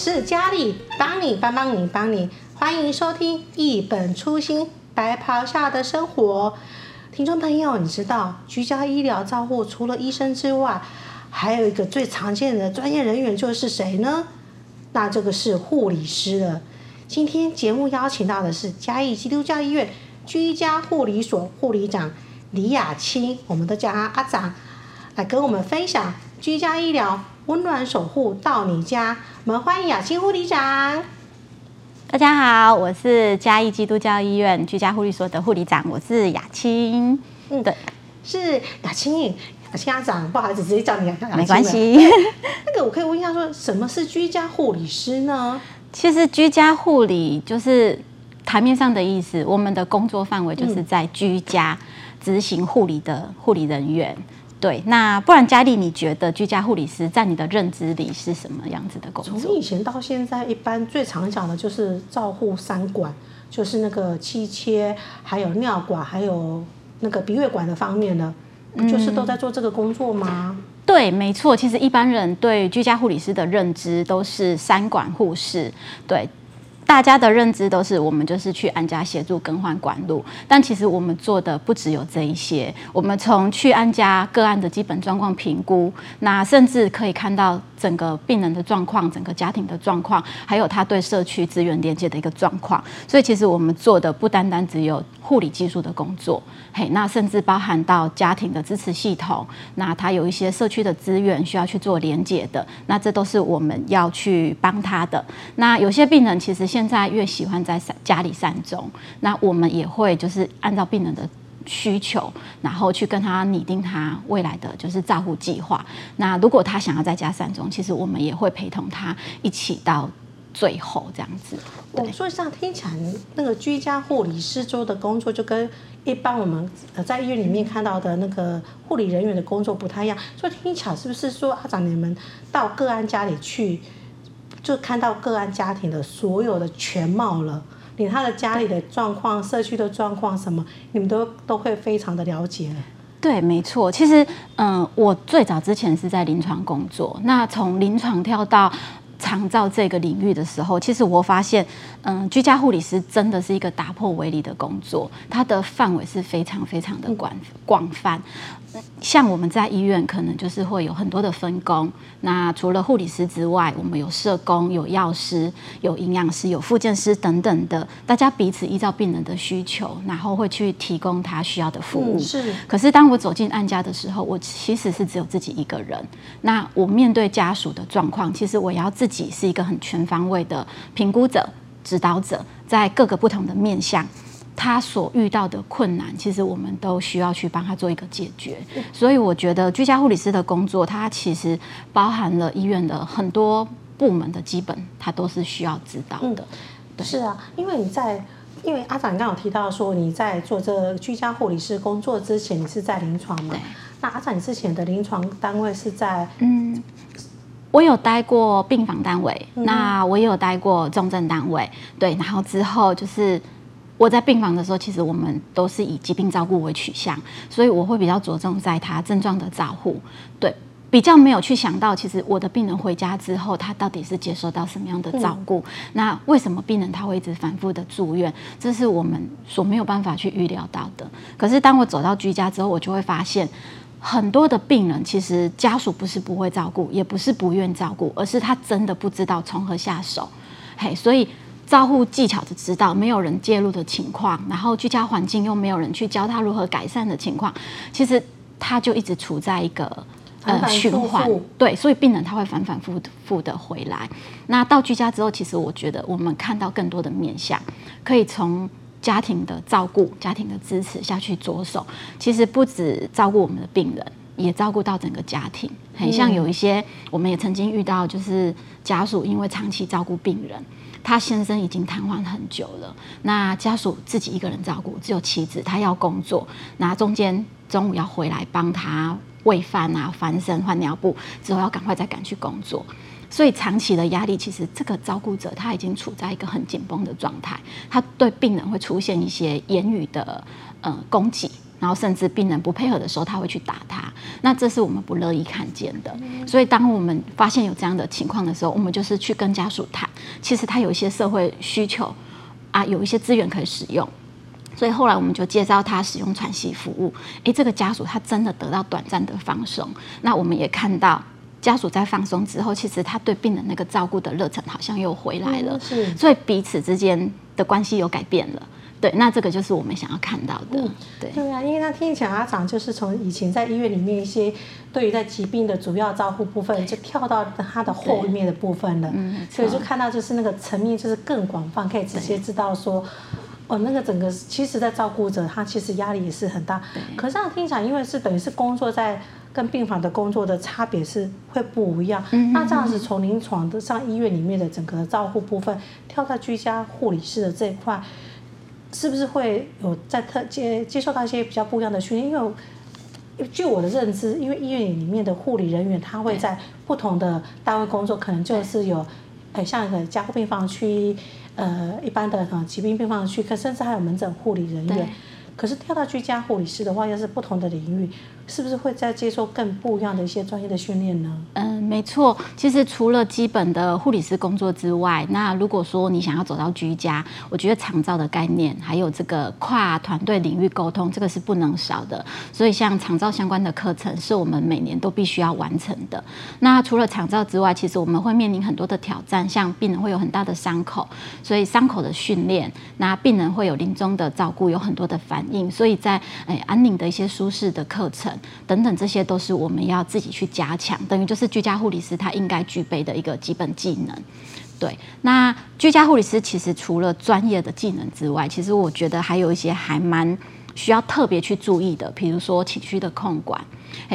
是佳丽，帮你帮帮你帮你，欢迎收听一本初心白袍下的生活。听众朋友，你知道居家医疗照护除了医生之外，还有一个最常见的专业人员就是谁呢？那这个是护理师了。今天节目邀请到的是嘉义基督教医院居家护理所护理长李雅青，我们都叫他阿长，来跟我们分享居家医疗温暖守护到你家。我们欢迎雅青护理长。大家好，我是嘉义基督教医院居家护理所的护理长，我是雅青。嗯，对，是雅青，雅青阿长，不好意思，直接叫你。没关系。那个，我可以问一下，说什么是居家护理师呢？其实居家护理就是台面上的意思，我们的工作范围就是在居家执行护理的护理人员。对，那不然佳丽，你觉得居家护理师在你的认知里是什么样子的工作？从以前到现在，一般最常讲的就是照护三管，就是那个气切，还有尿管，还有那个鼻胃管的方面呢，不就是都在做这个工作吗？嗯对，没错。其实一般人对居家护理师的认知都是三管护士，对。大家的认知都是我们就是去安家协助更换管路，但其实我们做的不只有这一些。我们从去安家个案的基本状况评估，那甚至可以看到整个病人的状况、整个家庭的状况，还有他对社区资源连接的一个状况。所以其实我们做的不单单只有护理技术的工作，嘿，那甚至包含到家庭的支持系统，那他有一些社区的资源需要去做连接的，那这都是我们要去帮他的。那有些病人其实现现在越喜欢在家里善终，那我们也会就是按照病人的需求，然后去跟他拟定他未来的就是照护计划。那如果他想要在家善终，其实我们也会陪同他一起到最后这样子。对，哦、所以这样听起来，那个居家护理师做的工作就跟一般我们在医院里面看到的那个护理人员的工作不太一样。所以听起来是不是说阿长你们到个案家里去？就看到个案家庭的所有的全貌了，连他的家里的状况、社区的状况什么，你们都都会非常的了解。对，没错。其实，嗯、我最早之前是在临床工作，那从临床跳到长照这个领域的时候，其实我发现，嗯、呃，居家护理师真的是一个打破围篱的工作，它的范围是非常非常的广广泛。像我们在医院，可能就是会有很多的分工。那除了护理师之外，我们有社工、有药师、有营养师、有复健师等等的，大家彼此依照病人的需求，然后会去提供他需要的服务。是。可是当我走进安家的时候，我其实是只有自己一个人。那我面对家属的状况，其实我要自己是一个很全方位的评估者、指导者，在各个不同的面向。他所遇到的困难，其实我们都需要去帮他做一个解决。所以我觉得居家护理师的工作，它其实包含了医院的很多部门的基本，他都是需要知道的。对，是啊，因为你在，因为阿长刚刚有提到说你在做这个居家护理师工作之前，你是在临床嘛？那阿展你之前的临床单位是在？嗯，我有待过病房单位，嗯、那我也有待过重症单位，对，然后之后就是。我在病房的时候，其实我们都是以疾病照顾为取向，所以我会比较着重在他症状的照护，对，比较没有去想到，其实我的病人回家之后，他到底是接受到什么样的照顾？嗯、那为什么病人他会一直反复的住院？这是我们所没有办法去预料到的。可是当我走到居家之后，我就会发现，很多的病人其实家属不是不会照顾，也不是不愿照顾，而是他真的不知道从何下手。嘿，所以。照护技巧的指导，没有人介入的情况，然后居家环境又没有人去教他如何改善的情况，其实他就一直处在一个呃循环。对，所以病人他会反反复复的回来。那到居家之后，其实我觉得我们看到更多的面相，可以从家庭的照顾、家庭的支持下去着手。其实不止照顾我们的病人，也照顾到整个家庭。很像有一些，我们也曾经遇到，就是家属因为长期照顾病人。他先生已经瘫痪很久了，那家属自己一个人照顾，只有妻子，他要工作，那中间中午要回来帮他喂饭啊、翻身、换尿布，之后要赶快再赶去工作，所以长期的压力，其实这个照顾者他已经处在一个很紧绷的状态，他对病人会出现一些言语的呃攻击，然后甚至病人不配合的时候，他会去打他。那这是我们不乐意看见的。所以当我们发现有这样的情况的时候，我们就是去跟家属谈，其实他有一些社会需求啊，有一些资源可以使用。所以后来我们就介绍他使用喘息服务。诶，这个家属他真的得到短暂的放松。那我们也看到。家属在放松之后，其实他对病人那个照顾的热忱好像又回来了，是，所以彼此之间的关系有改变了。对，那这个就是我们想要看到的。对，对啊，因为他听起来阿长就是从以前在医院里面一些对于在疾病的主要照顾部分，就跳到他的后面的部分了。嗯，所以就看到就是那个层面就是更广泛，可以直接知道说，哦，那个整个其实在照顾者他其实压力也是很大。可是这样听起来，因为是等于是工作在。跟病房的工作的差别是会不一样。嗯、那这样子从临床的上医院里面的整个照护部分跳到居家护理师的这一块，是不是会有在特接接受到一些比较不一样的训练？因为据我的认知，因为医院里面的护理人员他会在不同的单位工作，可能就是有，哎，像一个加护病房区，呃，一般的哈疾病病房区，可甚至还有门诊护理人员。可是跳到居家护理师的话，又是不同的领域。是不是会再接受更不一样的一些专业的训练呢？嗯，没错。其实除了基本的护理师工作之外，那如果说你想要走到居家，我觉得长照的概念，还有这个跨团队领域沟通，这个是不能少的。所以像长照相关的课程，是我们每年都必须要完成的。那除了长照之外，其实我们会面临很多的挑战，像病人会有很大的伤口，所以伤口的训练，那病人会有临终的照顾，有很多的反应，所以在诶安宁的一些舒适的课程。等等，这些都是我们要自己去加强，等于就是居家护理师他应该具备的一个基本技能。对，那居家护理师其实除了专业的技能之外，其实我觉得还有一些还蛮需要特别去注意的，比如说情绪的控管。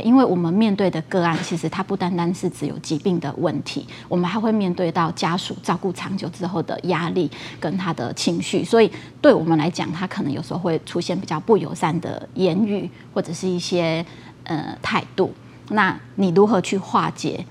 因为我们面对的个案，其实它不单单是只有疾病的问题，我们还会面对到家属照顾长久之后的压力跟他的情绪，所以对我们来讲，他可能有时候会出现比较不友善的言语或者是一些呃态度。那你如何去化解？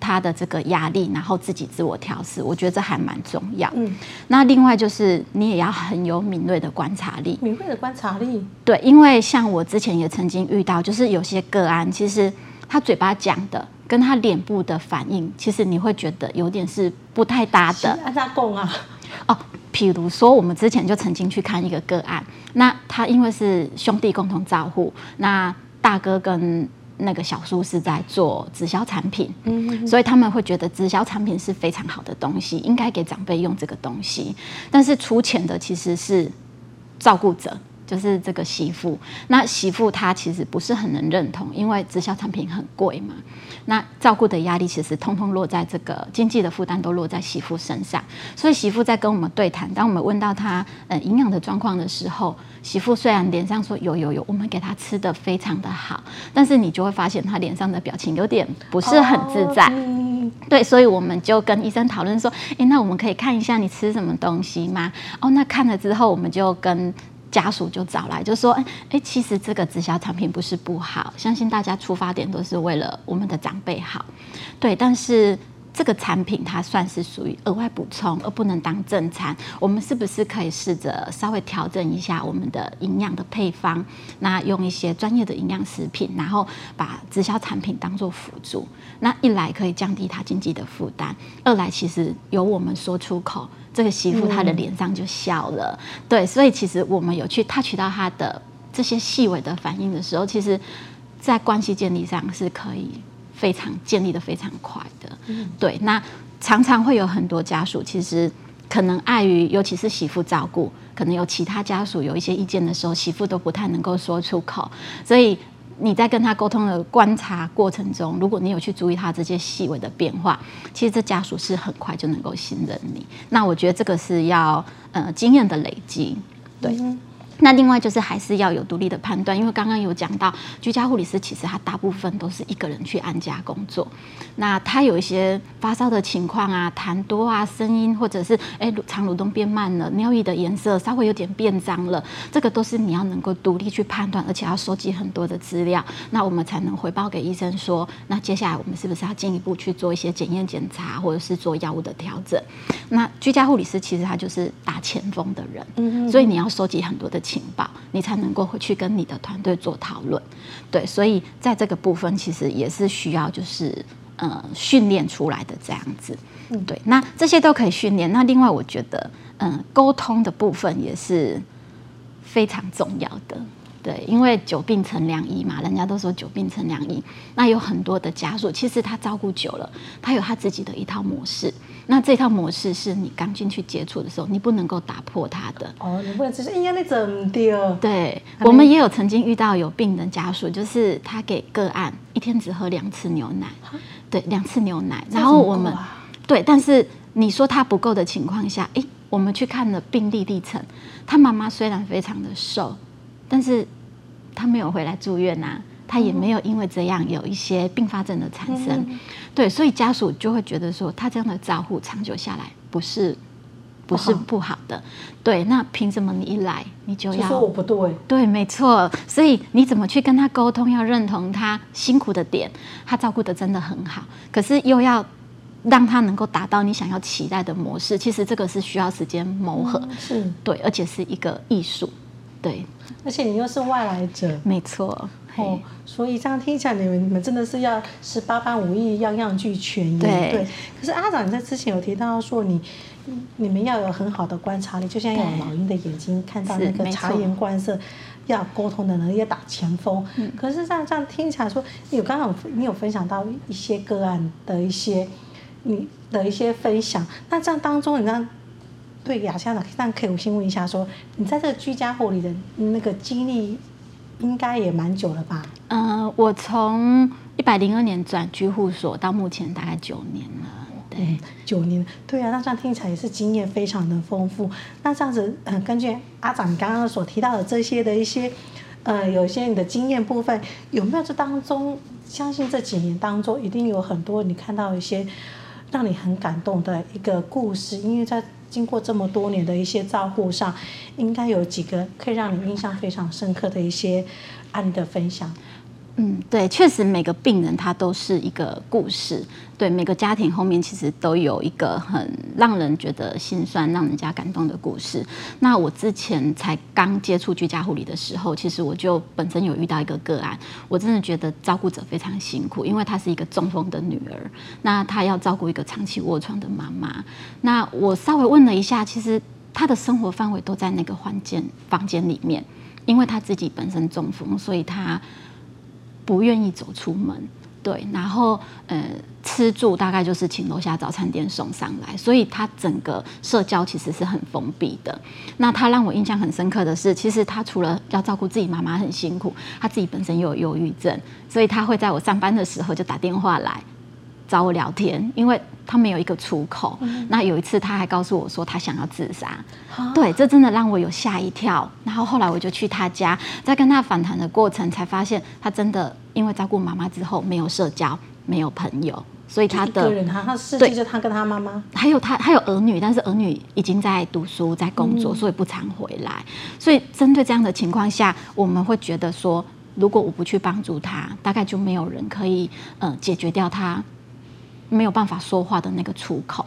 他的这个压力，然后自己自我调试，我觉得这还蛮重要。嗯，那另外就是你也要很有敏锐的观察力。敏锐的观察力，对，因为像我之前也曾经遇到，就是有些个案，其实他嘴巴讲的跟他脸部的反应，其实你会觉得有点是不太搭的。按他讲啊，哦，譬如说我们之前就曾经去看一个个案，那他因为是兄弟共同照护，那大哥跟那个小叔是在做直销产品，嗯，所以他们会觉得直销产品是非常好的东西，应该给长辈用这个东西。但是出钱的其实是照顾者，就是这个媳妇。那媳妇她其实不是很能认同，因为直销产品很贵嘛。那照顾的压力其实通通落在这个经济的负担都落在媳妇身上。所以媳妇在跟我们对谈，当我们问到她呃营养的状况的时候。媳妇虽然脸上说有有有，我们给她吃的非常的好，但是你就会发现她脸上的表情有点不是很自在。Oh, 对，所以我们就跟医生讨论说，诶，那我们可以看一下你吃什么东西吗？哦，那看了之后，我们就跟家属就找来，就说，诶，其实这个直销产品不是不好，相信大家出发点都是为了我们的长辈好。对，但是。这个产品它算是属于额外补充，而不能当正餐。我们是不是可以试着稍微调整一下我们的营养的配方？那用一些专业的营养食品，然后把直销产品当做辅助。那一来可以降低他经济的负担，二来其实由我们说出口，这个媳妇她的脸上就笑了。嗯、对，所以其实我们有去 touch 到她的这些细微的反应的时候，其实，在关系建立上是可以。非常建立的非常快的，对。那常常会有很多家属，其实可能碍于，尤其是媳妇照顾，可能有其他家属有一些意见的时候，媳妇都不太能够说出口。所以你在跟他沟通的观察过程中，如果你有去注意他这些细微的变化，其实这家属是很快就能够信任你。那我觉得这个是要呃经验的累积，对。那另外就是还是要有独立的判断，因为刚刚有讲到居家护理师，其实他大部分都是一个人去安家工作。那他有一些发烧的情况啊，痰多啊，声音或者是哎肠蠕动变慢了，尿液的颜色稍微有点变脏了，这个都是你要能够独立去判断，而且要收集很多的资料，那我们才能回报给医生说，那接下来我们是不是要进一步去做一些检验检查，或者是做药物的调整？那居家护理师其实他就是打前锋的人，嗯，所以你要收集很多的。情报，你才能够回去跟你的团队做讨论。对，所以在这个部分其实也是需要就是呃训练出来的这样子。嗯，对，那这些都可以训练。那另外我觉得，嗯、呃，沟通的部分也是非常重要的。对，因为久病成良医嘛，人家都说久病成良医。那有很多的家属，其实他照顾久了，他有他自己的一套模式。那这套模式是你刚进去接触的时候，你不能够打破它的。哦，你不能只是哎呀，你怎么丢？对，我们也有曾经遇到有病人家属，就是他给个案一天只喝两次牛奶，对，两次牛奶。然后我们对，但是你说他不够的情况下，哎，我们去看了病历历程，他妈妈虽然非常的瘦。但是他没有回来住院呐、啊，他也没有因为这样有一些并发症的产生，对，所以家属就会觉得说，他这样的照顾长久下来不是不是不好。的，对，那凭什么你一来你就要就说我不对？对，没错，所以你怎么去跟他沟通？要认同他辛苦的点，他照顾的真的很好，可是又要让他能够达到你想要期待的模式，其实这个是需要时间磨合，嗯、是。对，而且是一个艺术。对，而且你又是外来者，没错哦，所以这样听起来，你们你们真的是要十八般武艺，样样俱全。对，对。可是阿长，你在之前有提到说你，你你们要有很好的观察力，就像有老鹰的眼睛看到那个察言观色，要沟通的能力，要打前锋。嗯。可是这样这样听起来说，你有刚刚你有分享到一些个案的一些你的一些分享，那这样当中，你让。对雅香长，但可以我先问一下说，说你在这个居家护理的那个经历，应该也蛮久了吧？嗯、呃，我从一百零二年转居护所到目前大概九年了。对，嗯、九年。对啊，那这样听起来也是经验非常的丰富。那这样子，嗯、呃，根据阿长你刚刚所提到的这些的一些，呃，有一些你的经验部分，有没有这当中？相信这几年当中，一定有很多你看到一些让你很感动的一个故事，因为在。经过这么多年的一些照顾上，应该有几个可以让你印象非常深刻的一些案例的分享。嗯，对，确实每个病人他都是一个故事，对，每个家庭后面其实都有一个很让人觉得心酸、让人家感动的故事。那我之前才刚接触居家护理的时候，其实我就本身有遇到一个个案，我真的觉得照顾者非常辛苦，因为她是一个中风的女儿，那她要照顾一个长期卧床的妈妈。那我稍微问了一下，其实她的生活范围都在那个房间房间里面，因为她自己本身中风，所以她。不愿意走出门，对，然后呃，吃住大概就是请楼下早餐店送上来，所以他整个社交其实是很封闭的。那他让我印象很深刻的是，其实他除了要照顾自己妈妈很辛苦，他自己本身又有忧郁症，所以他会在我上班的时候就打电话来找我聊天，因为他没有一个出口。嗯、那有一次他还告诉我说他想要自杀，啊、对，这真的让我有吓一跳。然后后来我就去他家，在跟他访谈的过程才发现他真的。因为照顾妈妈之后没有社交，没有朋友，所以他的他他世界就他跟他妈妈，还有他还有儿女，但是儿女已经在读书在工作，所以不常回来。所以针对这样的情况下，我们会觉得说，如果我不去帮助他，大概就没有人可以呃解决掉他没有办法说话的那个出口。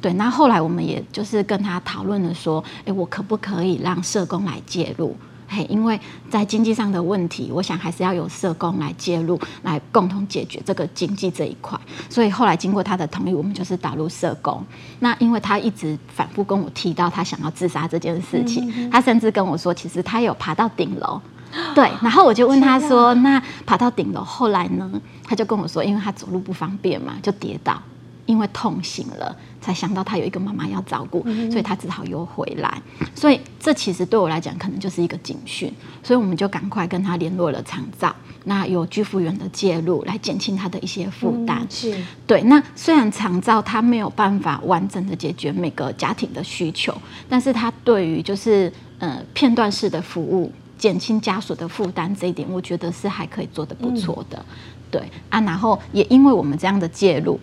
对，那后来我们也就是跟他讨论了说，哎，我可不可以让社工来介入？嘿，因为在经济上的问题，我想还是要有社工来介入，来共同解决这个经济这一块。所以后来经过他的同意，我们就是导入社工。那因为他一直反复跟我提到他想要自杀这件事情，嗯、他甚至跟我说，其实他有爬到顶楼。对，然后我就问他说：“啊、那爬到顶楼后来呢？”他就跟我说：“因为他走路不方便嘛，就跌倒。”因为痛醒了，才想到他有一个妈妈要照顾，所以他只好又回来。所以这其实对我来讲，可能就是一个警讯。所以我们就赶快跟他联络了长照，那有居服员的介入，来减轻他的一些负担。是，对。那虽然长照他没有办法完整的解决每个家庭的需求，但是他对于就是呃片段式的服务，减轻家属的负担这一点，我觉得是还可以做的不错的。嗯、对啊，然后也因为我们这样的介入。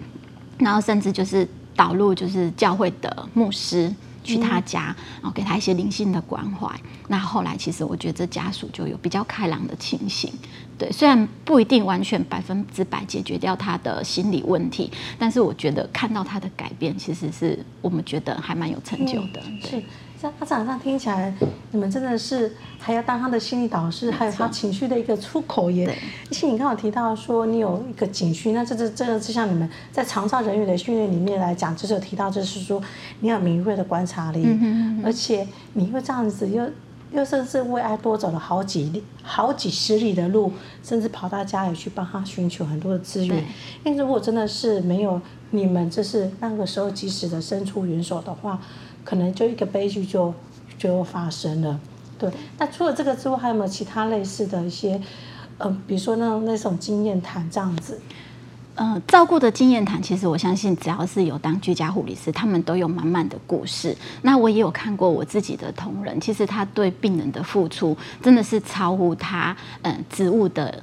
然后甚至就是导入，就是教会的牧师去他家，然后给他一些灵性的关怀。那后来其实我觉得这家属就有比较开朗的情形。对，虽然不一定完全百分之百解决掉他的心理问题，但是我觉得看到他的改变，其实是我们觉得还蛮有成就的。对。这样这样听起来，你们真的是还要当他的心理导师，还有他情绪的一个出口耶。而且你刚刚提到说你有一个警区，那这这这个就像你们在长照人员的训练里面来讲，就是有提到，就是说你有敏锐的观察力，而且你会这样子又又甚至为爱多走了好几好几十里的路，甚至跑到家里去帮他寻求很多的资源。因为如果真的是没有你们，就是那个时候及时的伸出援手的话。可能就一个悲剧就就发生了，对。那除了这个之外，还有没有其他类似的一些，呃，比如说那种那种经验谈这样子？呃，照顾的经验谈，其实我相信只要是有当居家护理师，他们都有满满的故事。那我也有看过我自己的同仁，其实他对病人的付出真的是超乎他嗯、呃、职务的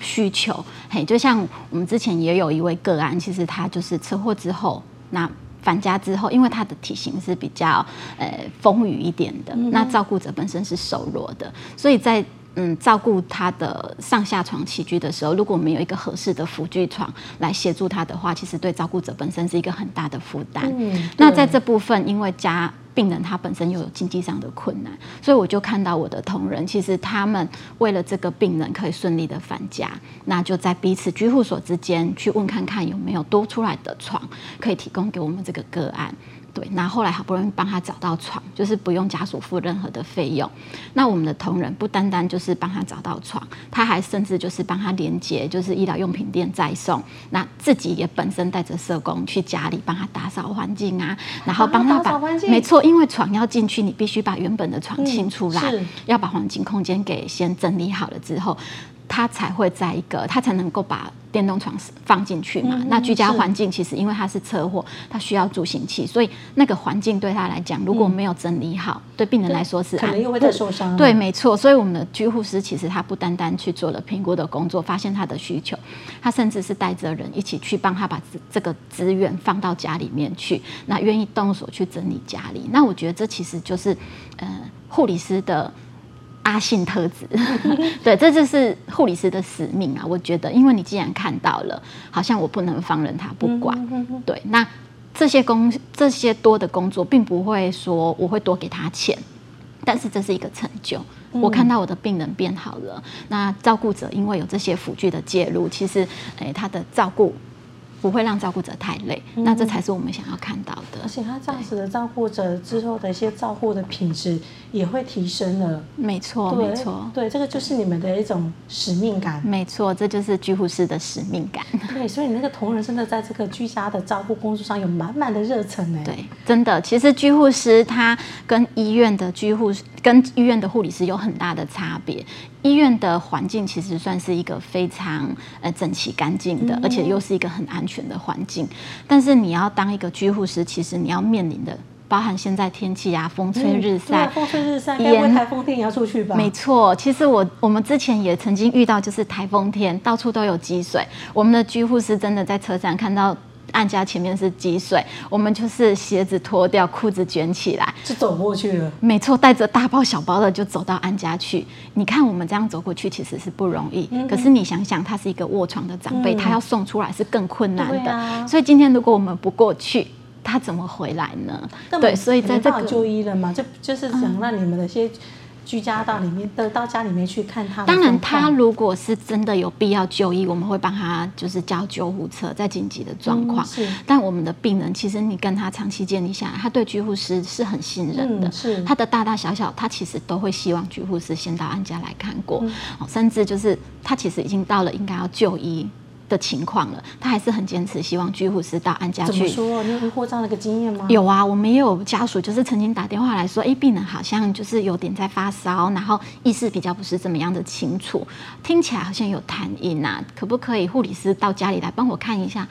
需求。嘿，就像我们之前也有一位个案，其实他就是车祸之后那。返家之后，因为他的体型是比较呃丰腴一点的，嗯、那照顾者本身是瘦弱的，所以在嗯照顾他的上下床起居的时候，如果没有一个合适的辅具床来协助他的话，其实对照顾者本身是一个很大的负担。嗯、那在这部分，因为家病人他本身又有经济上的困难，所以我就看到我的同仁，其实他们为了这个病人可以顺利的返家，那就在彼此居护所之间去问看看有没有多出来的床可以提供给我们这个个案。对，那后来好不容易帮他找到床，就是不用家属付任何的费用。那我们的同仁不单单就是帮他找到床，他还甚至就是帮他连接，就是医疗用品店再送。那自己也本身带着社工去家里帮他打扫环境啊，然后帮他把，没错，因为床要进去，你必须把原本的床清出来，嗯、要把环境空间给先整理好了之后。他才会在一个，他才能够把电动床放进去嘛。嗯、那居家环境其实因为他是车祸，他需要助行器，所以那个环境对他来讲如果没有整理好，嗯、对病人来说是可能又会再受伤。对，没错。所以我们的居护师其实他不单单去做了评估的工作，发现他的需求，他甚至是带着人一起去帮他把这个资源放到家里面去，那愿意动手去整理家里。那我觉得这其实就是呃护理师的。阿信特质，对，这就是护理师的使命啊！我觉得，因为你既然看到了，好像我不能放任他不管。对，那这些工这些多的工作，并不会说我会多给他钱，但是这是一个成就。我看到我的病人变好了，那照顾者因为有这些辅具的介入，其实，哎，他的照顾。不会让照顾者太累，嗯、那这才是我们想要看到的。而且他这样子的照顾者之后的一些照顾的品质也会提升了。没错，没错，对，这个就是你们的一种使命感。没错，这就是居护师的使命感。对，所以你那个同仁真的在这个居家的照顾工作上有满满的热忱呢。对，真的，其实居护师他跟医院的居护跟医院的护理师有很大的差别。医院的环境其实算是一个非常呃整齐干净的，而且又是一个很安全的环境。但是你要当一个居护师，其实你要面临的，包含现在天气啊，风吹日晒，风吹日晒，台风天也要出去吧？没错，其实我我们之前也曾经遇到，就是台风天到处都有积水，我们的居护师真的在车站看到。案家前面是积水，我们就是鞋子脱掉，裤子卷起来，就走过去了。没错，带着大包小包的就走到安家去。你看我们这样走过去，其实是不容易。嗯、可是你想想，他是一个卧床的长辈，嗯、他要送出来是更困难的。啊、所以今天如果我们不过去，他怎么回来呢？对，所以在这个就医了嘛，就就是想让你们的些。居家到里面，到家里面去看他。当然，他如果是真的有必要就医，我们会帮他就是叫救护车，在紧急的状况。嗯、是。但我们的病人，其实你跟他长期建立下来，他对居护师是很信任的。嗯、是。他的大大小小，他其实都会希望居护师先到安家来看过，嗯、甚至就是他其实已经到了应该要就医的情况了，他还是很坚持，希望居护师到安家去。怎么说？你有遇过这样的一个经验吗？有啊，我们也有家属，就是曾经打电话来说，哎，病人好像就是有点在发烧，然后意识比较不是怎么样的清楚，听起来好像有痰音啊，可不可以护理师到家里来帮我看一下？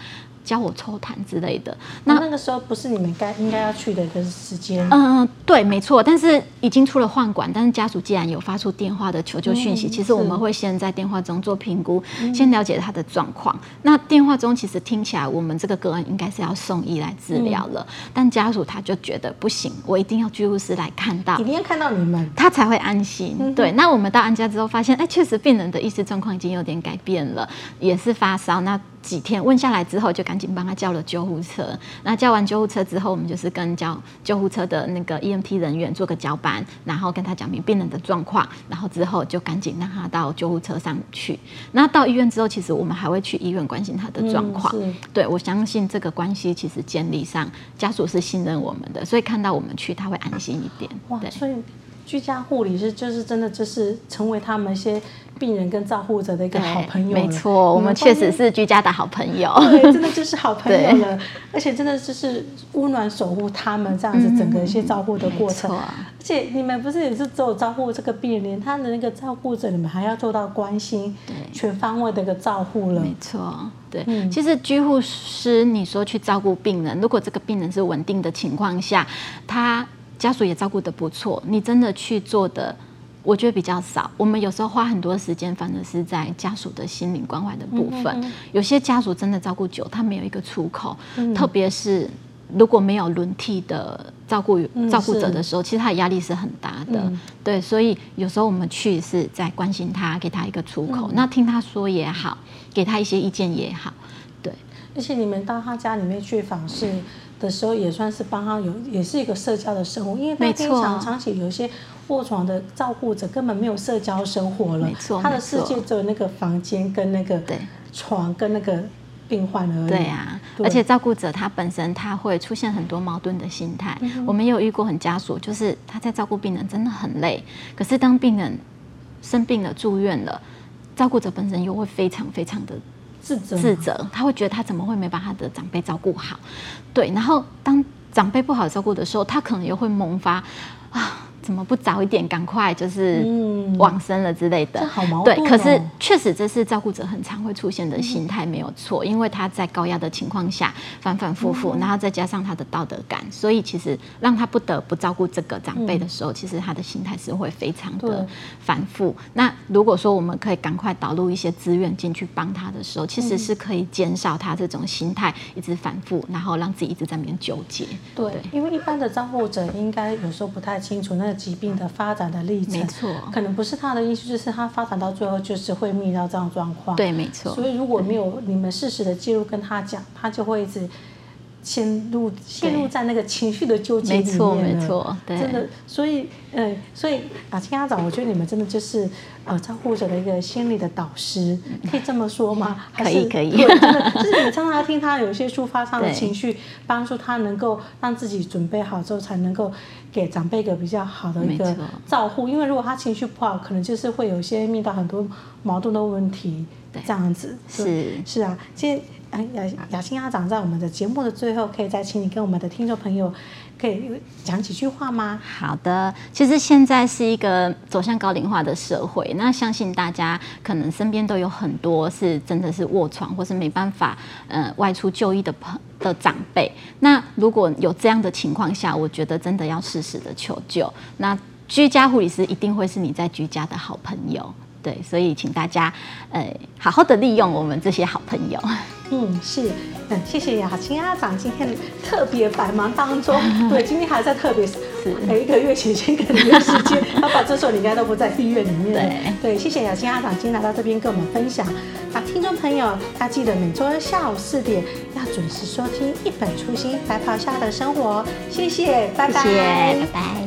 教我抽痰之类的，那那个时候不是你们该应该要去的一个时间。嗯嗯，对，没错。但是已经出了换管，但是家属既然有发出电话的求救讯息，嗯、其实我们会先在电话中做评估，嗯、先了解他的状况。那电话中其实听起来，我们这个个案应该是要送医来治疗了，嗯、但家属他就觉得不行，我一定要居护师来看到，一定要看到你们，他才会安心。嗯、对，那我们到安家之后发现，哎，确实病人的意识状况已经有点改变了，也是发烧。那几天问下来之后，就赶紧帮他叫了救护车。那叫完救护车之后，我们就是跟叫救护车的那个 EMT 人员做个交班，然后跟他讲明病人的状况，然后之后就赶紧让他到救护车上去。那到医院之后，其实我们还会去医院关心他的状况。嗯、对，我相信这个关系其实建立上，家属是信任我们的，所以看到我们去，他会安心一点。哇，所以居家护理是就是真的就是成为他们一些。病人跟照护者的一个好朋友，没错，我们确实是居家的好朋友，对，真的就是好朋友了，而且真的就是温暖守护他们这样子整个一些照顾的过程，嗯、而且你们不是也是只有照顾这个病人，连他的那个照顾者，你们还要做到关心，对，全方位的一个照护了，没错，对，嗯、其实居护师你说去照顾病人，如果这个病人是稳定的情况下，他家属也照顾得不错，你真的去做的。我觉得比较少，我们有时候花很多时间，反而是在家属的心灵关怀的部分。嗯嗯嗯，有些家属真的照顾久，他没有一个出口，嗯、特别是如果没有轮替的照顾照顾者的时候，嗯、其实他的压力是很大的。嗯、对，所以有时候我们去是在关心他，给他一个出口，嗯、那听他说也好，给他一些意见也好。对，而且你们到他家里面去访视的时候，也算是帮他有，也是一个社交的生活，因为他经常长期有一些。卧床的照顾者根本没有社交生活了，没错，他的世界只有那个房间跟那个床跟那个病患而已。对啊，对，而且照顾者他本身他会出现很多矛盾的心态。嗯、我们也有遇过很家属，就是他在照顾病人真的很累，可是当病人生病了住院了，照顾者本身又会非常非常的自责，自责，他会觉得他怎么会没把他的长辈照顾好？对，然后当长辈不好照顾的时候，他可能又会萌发啊。怎么不早一点，赶快就是往生了之类的？嗯、好矛盾、哦。对，可是确实这是照顾者很常会出现的心态，没有错。因为他在高压的情况下反反复复，嗯、然后再加上他的道德感，所以其实让他不得不照顾这个长辈的时候，嗯、其实他的心态是会非常的反复。那如果说我们可以赶快导入一些资源进去帮他的时候，其实是可以减少他这种心态一直反复，然后让自己一直在里面纠结。对，对因为一般的照顾者应该有时候不太清楚那个。疾病的发展的历程，没错，可能不是他的意思，就是他发展到最后就是会面临到这样状况。对，没错。所以如果没有你们适时的介入跟他讲，他就会一直陷入陷入在那个情绪的纠结里面。没错，没错，对，真的。所以，呃，所以雅青阿长，我觉得你们真的就是呃，照顾者的一个心理的导师，可以这么说吗？可以，可以。真的，就是你常常听他有一些抒发上的 情绪，帮助他能够让自己准备好之后，才能够。给长辈一个比较好的一个照顾，因为如果他情绪不好，可能就是会有一些遇到很多矛盾的问题，这样子是是啊。今天雅雅青阿长在我们的节目的最后，可以再请你跟我们的听众朋友可以讲几句话吗？好的，其实现在是一个走向高龄化的社会，那相信大家可能身边都有很多是真的是卧床或是没办法呃外出就医的朋的长辈。那如果有这样的情况下，我觉得真的要适时的求救。那居家护理师一定会是你在居家的好朋友。对，所以请大家，呃，好好的利用我们这些好朋友。嗯，是，嗯，谢谢雅青阿长今天特别百忙当中，对，今天还在特别是每一个月前先给你一个时间，他把这时候你应该都不在医院里面。对，对，谢谢雅青阿长今天来到这边跟我们分享。那听众朋友，要记得每周日下午四点要准时收听《一本初心白袍下的生活》。谢谢，拜拜，谢谢，拜拜。